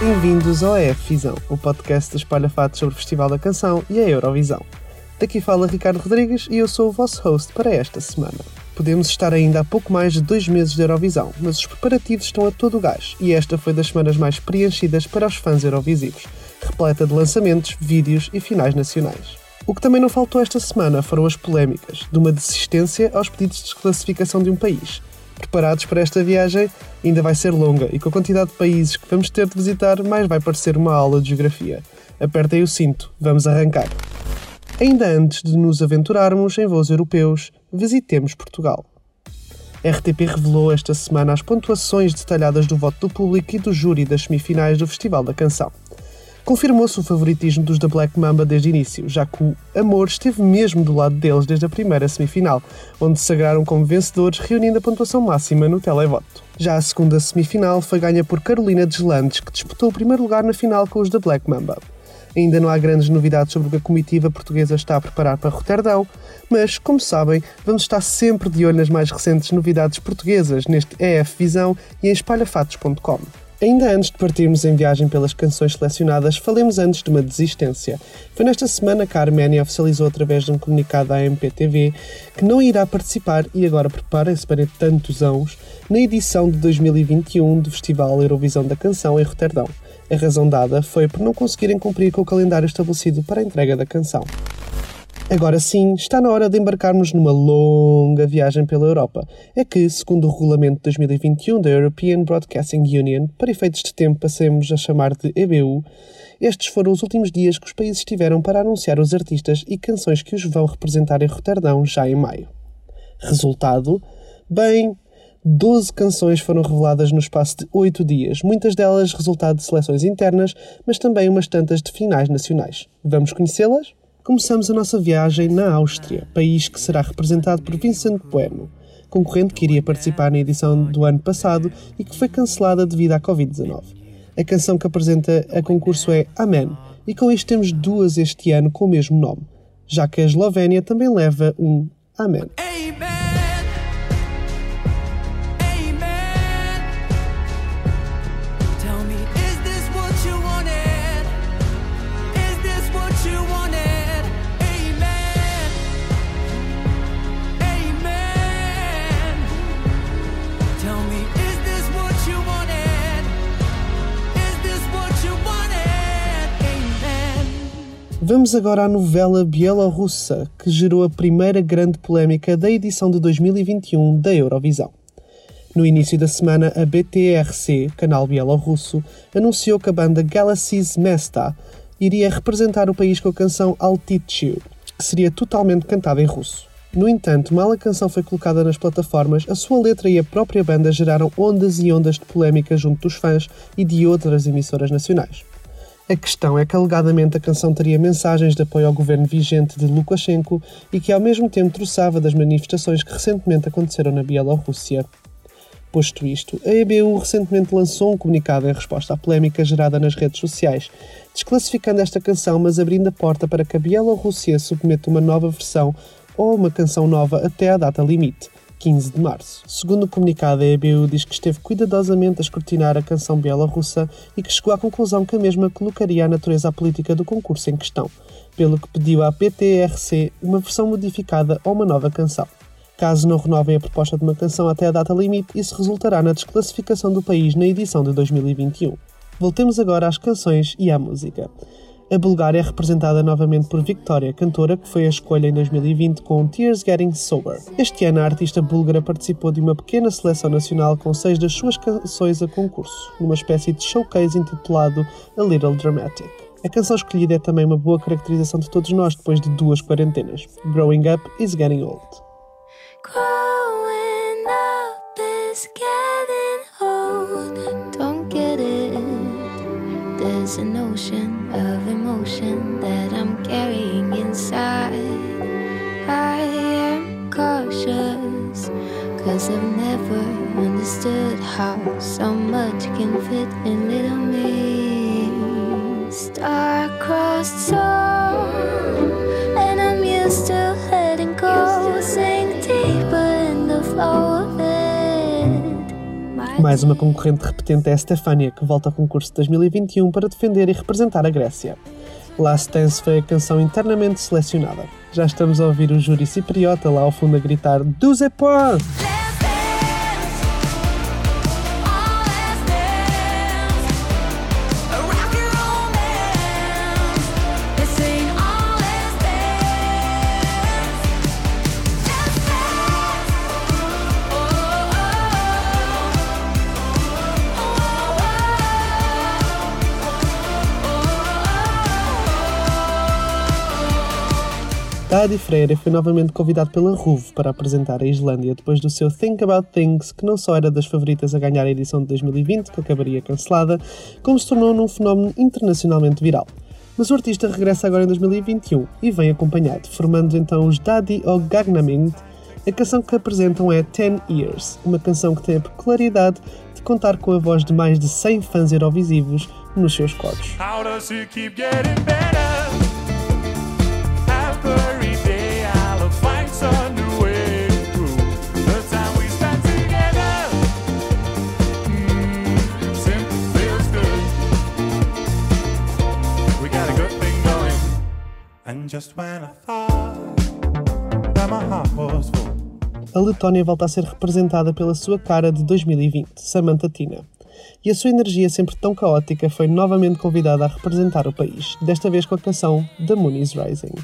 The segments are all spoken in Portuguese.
Bem-vindos ao EF Visão, o podcast das espalha-fatos sobre o Festival da Canção e a Eurovisão. Daqui fala Ricardo Rodrigues e eu sou o vosso host para esta semana. Podemos estar ainda há pouco mais de dois meses de Eurovisão, mas os preparativos estão a todo gás e esta foi das semanas mais preenchidas para os fãs eurovisivos, repleta de lançamentos, vídeos e finais nacionais. O que também não faltou esta semana foram as polémicas, de uma desistência aos pedidos de desclassificação de um país. Preparados para esta viagem? Ainda vai ser longa e com a quantidade de países que vamos ter de visitar, mais vai parecer uma aula de geografia. Apertem o cinto, vamos arrancar. Ainda antes de nos aventurarmos em voos europeus, visitemos Portugal. RTP revelou esta semana as pontuações detalhadas do voto do público e do júri das semifinais do Festival da Canção. Confirmou-se o favoritismo dos da Black Mamba desde o início, já que o Amor esteve mesmo do lado deles desde a primeira semifinal, onde se sagraram como vencedores, reunindo a pontuação máxima no televoto. Já a segunda semifinal foi ganha por Carolina Deslandes, que disputou o primeiro lugar na final com os da Black Mamba. Ainda não há grandes novidades sobre o que a comitiva portuguesa está a preparar para Roterdão, mas, como sabem, vamos estar sempre de olho nas mais recentes novidades portuguesas neste EF Visão e em espalhafatos.com. Ainda antes de partirmos em viagem pelas canções selecionadas, falemos antes de uma desistência. Foi nesta semana que a Arménia oficializou através de um comunicado à MPTV que não irá participar, e agora preparem-se para tantos anos, na edição de 2021 do Festival Eurovisão da Canção em Roterdão. A razão dada foi por não conseguirem cumprir com o calendário estabelecido para a entrega da canção. Agora sim, está na hora de embarcarmos numa longa viagem pela Europa. É que, segundo o regulamento de 2021 da European Broadcasting Union, para efeitos de tempo passemos a chamar de EBU, estes foram os últimos dias que os países tiveram para anunciar os artistas e canções que os vão representar em Roterdão já em maio. Resultado? Bem, 12 canções foram reveladas no espaço de 8 dias, muitas delas resultado de seleções internas, mas também umas tantas de finais nacionais. Vamos conhecê-las? Começamos a nossa viagem na Áustria, país que será representado por Vincent Bueno, concorrente que iria participar na edição do ano passado e que foi cancelada devido à Covid-19. A canção que apresenta a concurso é Amen, e com isto temos duas este ano com o mesmo nome, já que a Eslovénia também leva um Amen. Vamos agora à novela bielorrussa, que gerou a primeira grande polémica da edição de 2021 da Eurovisão. No início da semana, a BTRC, canal bielorrusso, anunciou que a banda Galaxy's Mesta iria representar o país com a canção Altitude, que seria totalmente cantada em russo. No entanto, mal a canção foi colocada nas plataformas, a sua letra e a própria banda geraram ondas e ondas de polémica junto dos fãs e de outras emissoras nacionais. A questão é que alegadamente a canção teria mensagens de apoio ao governo vigente de Lukashenko e que ao mesmo tempo troçava das manifestações que recentemente aconteceram na Bielorrússia. Posto isto, a EBU recentemente lançou um comunicado em resposta à polémica gerada nas redes sociais, desclassificando esta canção, mas abrindo a porta para que a Bielorrússia submeta uma nova versão ou uma canção nova até à data limite. 15 de março. Segundo o comunicado, a EBU diz que esteve cuidadosamente a escrutinar a canção bielorrussa e que chegou à conclusão que a mesma colocaria a natureza política do concurso em questão, pelo que pediu à PTRC uma versão modificada ou uma nova canção. Caso não renovem a proposta de uma canção até a data limite, isso resultará na desclassificação do país na edição de 2021. Voltemos agora às canções e à música. A Bulgária é representada novamente por Victoria, cantora que foi a escolha em 2020 com Tears Getting Sober. Este ano a artista búlgara participou de uma pequena seleção nacional com seis das suas canções a concurso, numa espécie de showcase intitulado A Little Dramatic. A canção escolhida é também uma boa caracterização de todos nós depois de duas quarentenas. Growing Up is Getting Old. So much can fit in little me. Star-crossed soul, and I'm used to letting go, sink deeper in the flow of it. Mais uma concorrente repetente é a Stefania, que volta ao concurso de 2021 para defender e representar a Grécia. Last Dance foi a canção internamente selecionada. Já estamos a ouvir o júri cipriota lá ao fundo a gritar 12 points! Daddy Freire foi novamente convidado pela RUV para apresentar a Islândia depois do seu Think About Things, que não só era das favoritas a ganhar a edição de 2020, que acabaria cancelada, como se tornou num fenómeno internacionalmente viral. Mas o artista regressa agora em 2021 e vem acompanhado, formando então os Daddy og Gagnaming. A canção que apresentam é Ten Years, uma canção que tem a peculiaridade de contar com a voz de mais de 100 fãs eurovisivos nos seus coros. A Letónia volta a ser representada pela sua cara de 2020, Samantha Tina. E a sua energia sempre tão caótica foi novamente convidada a representar o país, desta vez com a canção The Moon is Rising.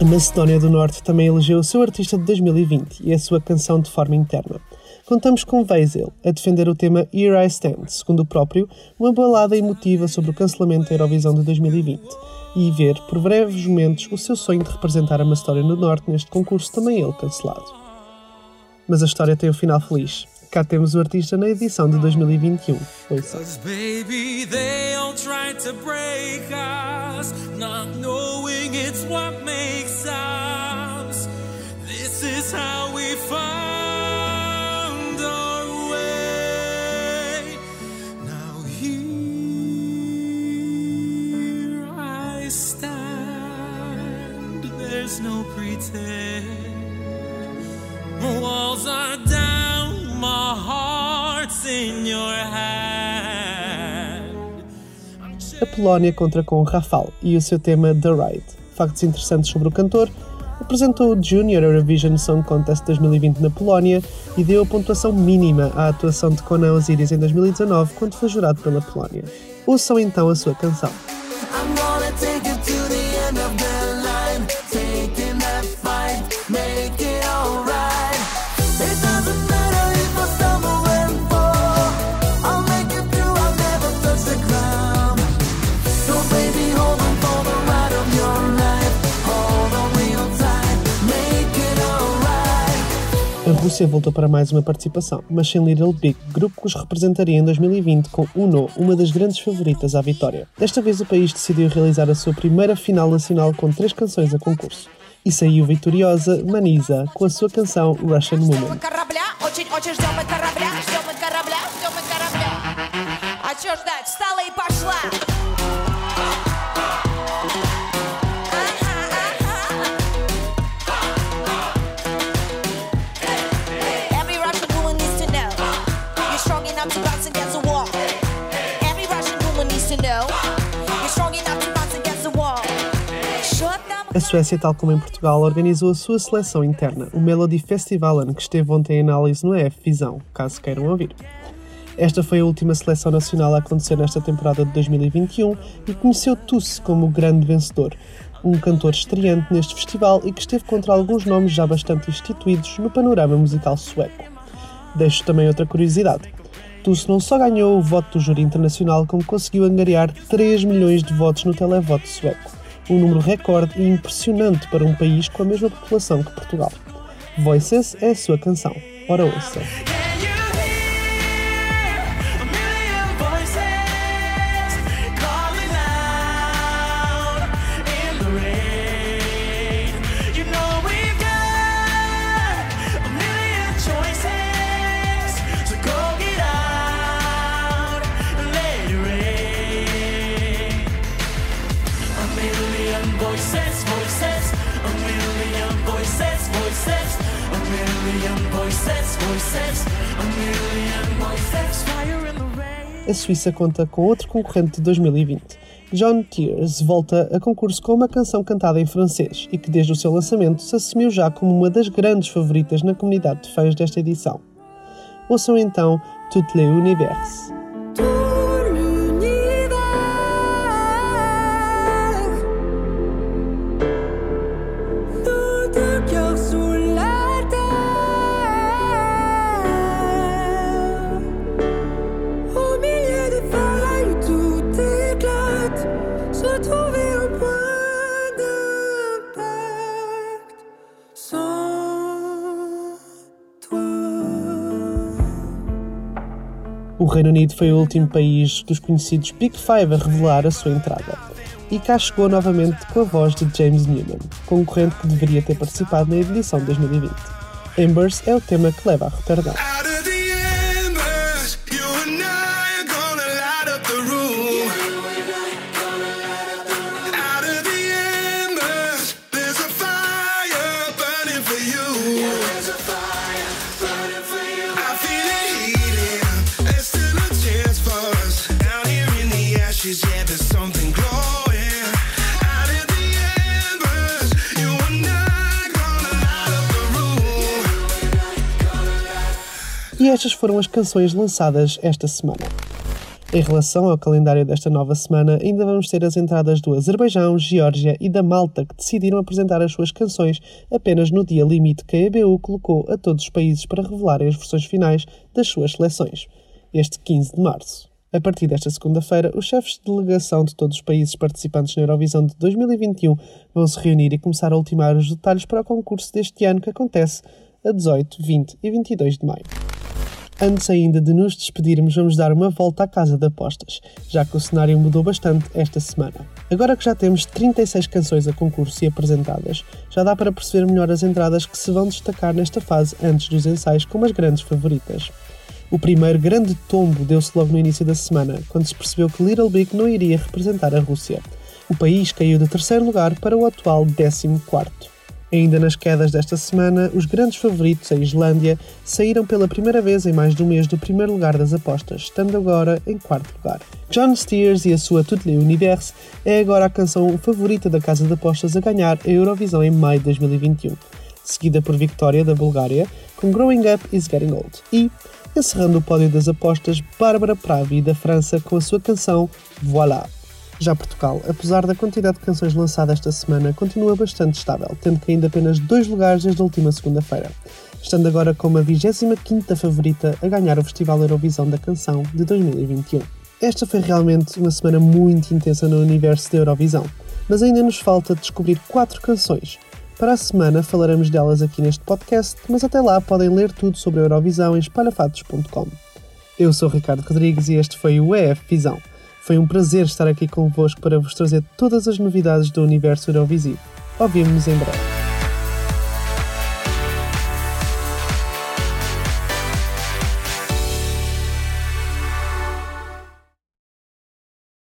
A Macedónia do Norte também elegeu o seu artista de 2020 e a sua canção de forma interna. Contamos com Vasil a defender o tema Here I Stand, segundo o próprio, uma balada emotiva sobre o cancelamento da Eurovisão de 2020 e ver, por breves momentos, o seu sonho de representar a Macedónia do Norte neste concurso, também ele cancelado. Mas a história tem um final feliz. Cá temos o artista na edição de 2021. Ouça. Baby, they all tried to break not knowing it's what makes. This is how we found our way. Now here I stand. There's no pretend. Walls are. A Polónia contra com Rafal e o seu tema The Ride. Factos interessantes sobre o cantor. Apresentou o Junior Eurovision Song Contest 2020 na Polónia e deu a pontuação mínima à atuação de Conan Osiris em 2019, quando foi jurado pela Polónia. Ouçam então a sua canção. A Rússia voltou para mais uma participação, mas sem Little Big, grupo que os representaria em 2020 com Uno, uma das grandes favoritas à vitória. Desta vez o país decidiu realizar a sua primeira final nacional com três canções a concurso. E saiu vitoriosa Manisa com a sua canção Russian Woman. A Suécia, tal como em Portugal, organizou a sua seleção interna, o Melody Festivalen, que esteve ontem em análise no EF Visão, caso queiram ouvir. Esta foi a última seleção nacional a acontecer nesta temporada de 2021 e conheceu Tusse como o grande vencedor, um cantor estreante neste festival e que esteve contra alguns nomes já bastante instituídos no panorama musical sueco. Deixo também outra curiosidade. Tusse não só ganhou o voto do júri internacional, como conseguiu angariar 3 milhões de votos no televoto sueco um número recorde e impressionante para um país com a mesma população que Portugal. Voices é a sua canção. Ora ouça. rain. A Suíça conta com outro concorrente de 2020. John Tears volta a concurso com uma canção cantada em francês e que, desde o seu lançamento, se assumiu já como uma das grandes favoritas na comunidade de fãs desta edição. Ouçam então Toutes les Univers. Reino Unido foi o último país dos conhecidos Big Five a revelar a sua entrada. E cá chegou novamente com a voz de James Newman, concorrente que deveria ter participado na edição de 2020. Embers é o tema que leva a Roterdão. E estas foram as canções lançadas esta semana. Em relação ao calendário desta nova semana, ainda vamos ter as entradas do Azerbaijão, Geórgia e da Malta, que decidiram apresentar as suas canções apenas no dia limite que a EBU colocou a todos os países para revelarem as versões finais das suas seleções, este 15 de março. A partir desta segunda-feira, os chefes de delegação de todos os países participantes na Eurovisão de 2021 vão se reunir e começar a ultimar os detalhes para o concurso deste ano que acontece a 18, 20 e 22 de maio. Antes ainda de nos despedirmos, vamos dar uma volta à casa de apostas, já que o cenário mudou bastante esta semana. Agora que já temos 36 canções a concurso e apresentadas, já dá para perceber melhor as entradas que se vão destacar nesta fase antes dos ensaios como as grandes favoritas. O primeiro grande tombo deu-se logo no início da semana, quando se percebeu que Little Big não iria representar a Rússia. O país caiu de terceiro lugar para o atual 14 quarto. Ainda nas quedas desta semana, os grandes favoritos, a Islândia, saíram pela primeira vez em mais de um mês do primeiro lugar das apostas, estando agora em quarto lugar. John Steers e a sua Toutes les Univers é agora a canção favorita da casa de apostas a ganhar a Eurovisão em maio de 2021, seguida por Victoria da Bulgária com Growing Up is Getting Old e, encerrando o pódio das apostas, Bárbara Pravi da França com a sua canção Voilà. Já Portugal, apesar da quantidade de canções lançadas esta semana, continua bastante estável, tendo caído apenas dois lugares desde a última segunda-feira, estando agora como a 25ª favorita a ganhar o Festival Eurovisão da Canção de 2021. Esta foi realmente uma semana muito intensa no universo da Eurovisão, mas ainda nos falta descobrir quatro canções. Para a semana falaremos delas aqui neste podcast, mas até lá podem ler tudo sobre a Eurovisão em espalhafatos.com. Eu sou Ricardo Rodrigues e este foi o EF Visão. Foi um prazer estar aqui convosco para vos trazer todas as novidades do universo Eurovisivo. Ouvimos-nos em breve.